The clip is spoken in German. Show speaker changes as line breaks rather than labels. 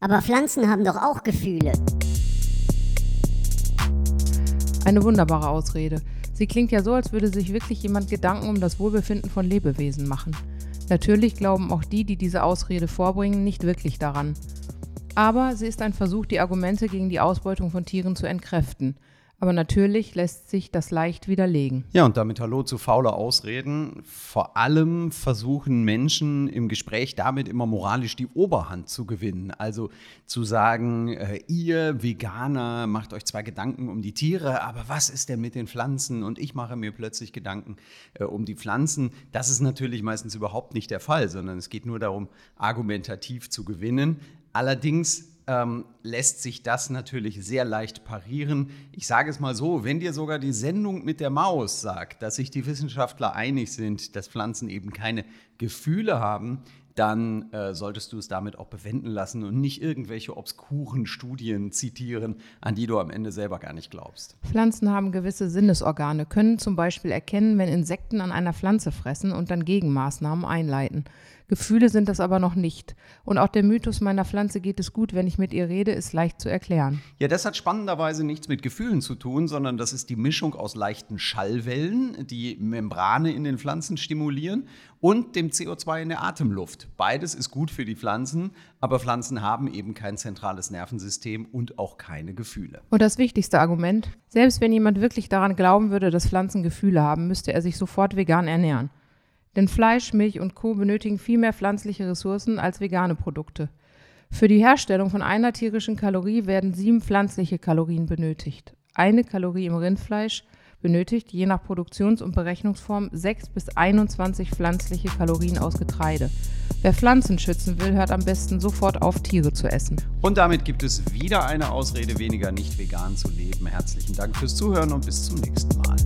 Aber Pflanzen haben doch auch Gefühle.
Eine wunderbare Ausrede. Sie klingt ja so, als würde sich wirklich jemand Gedanken um das Wohlbefinden von Lebewesen machen. Natürlich glauben auch die, die diese Ausrede vorbringen, nicht wirklich daran. Aber sie ist ein Versuch, die Argumente gegen die Ausbeutung von Tieren zu entkräften. Aber natürlich lässt sich das leicht widerlegen.
Ja, und damit Hallo zu fauler Ausreden. Vor allem versuchen Menschen im Gespräch damit immer moralisch die Oberhand zu gewinnen. Also zu sagen, äh, ihr Veganer macht euch zwar Gedanken um die Tiere, aber was ist denn mit den Pflanzen? Und ich mache mir plötzlich Gedanken äh, um die Pflanzen. Das ist natürlich meistens überhaupt nicht der Fall, sondern es geht nur darum, argumentativ zu gewinnen. Allerdings ähm, lässt sich das natürlich sehr leicht parieren. Ich sage es mal so, wenn dir sogar die Sendung mit der Maus sagt, dass sich die Wissenschaftler einig sind, dass Pflanzen eben keine Gefühle haben, dann äh, solltest du es damit auch bewenden lassen und nicht irgendwelche obskuren Studien zitieren, an die du am Ende selber gar nicht glaubst.
Pflanzen haben gewisse Sinnesorgane, können zum Beispiel erkennen, wenn Insekten an einer Pflanze fressen und dann Gegenmaßnahmen einleiten. Gefühle sind das aber noch nicht. Und auch der Mythos meiner Pflanze geht es gut, wenn ich mit ihr rede, ist leicht zu erklären.
Ja, das hat spannenderweise nichts mit Gefühlen zu tun, sondern das ist die Mischung aus leichten Schallwellen, die Membrane in den Pflanzen stimulieren und dem CO2 in der Atemluft. Beides ist gut für die Pflanzen, aber Pflanzen haben eben kein zentrales Nervensystem und auch keine Gefühle.
Und das wichtigste Argument, selbst wenn jemand wirklich daran glauben würde, dass Pflanzen Gefühle haben, müsste er sich sofort vegan ernähren. Denn Fleisch, Milch und Co. benötigen viel mehr pflanzliche Ressourcen als vegane Produkte. Für die Herstellung von einer tierischen Kalorie werden sieben pflanzliche Kalorien benötigt. Eine Kalorie im Rindfleisch benötigt je nach Produktions- und Berechnungsform 6 bis 21 pflanzliche Kalorien aus Getreide. Wer Pflanzen schützen will, hört am besten sofort auf, Tiere zu essen.
Und damit gibt es wieder eine Ausrede weniger, nicht vegan zu leben. Herzlichen Dank fürs Zuhören und bis zum nächsten Mal.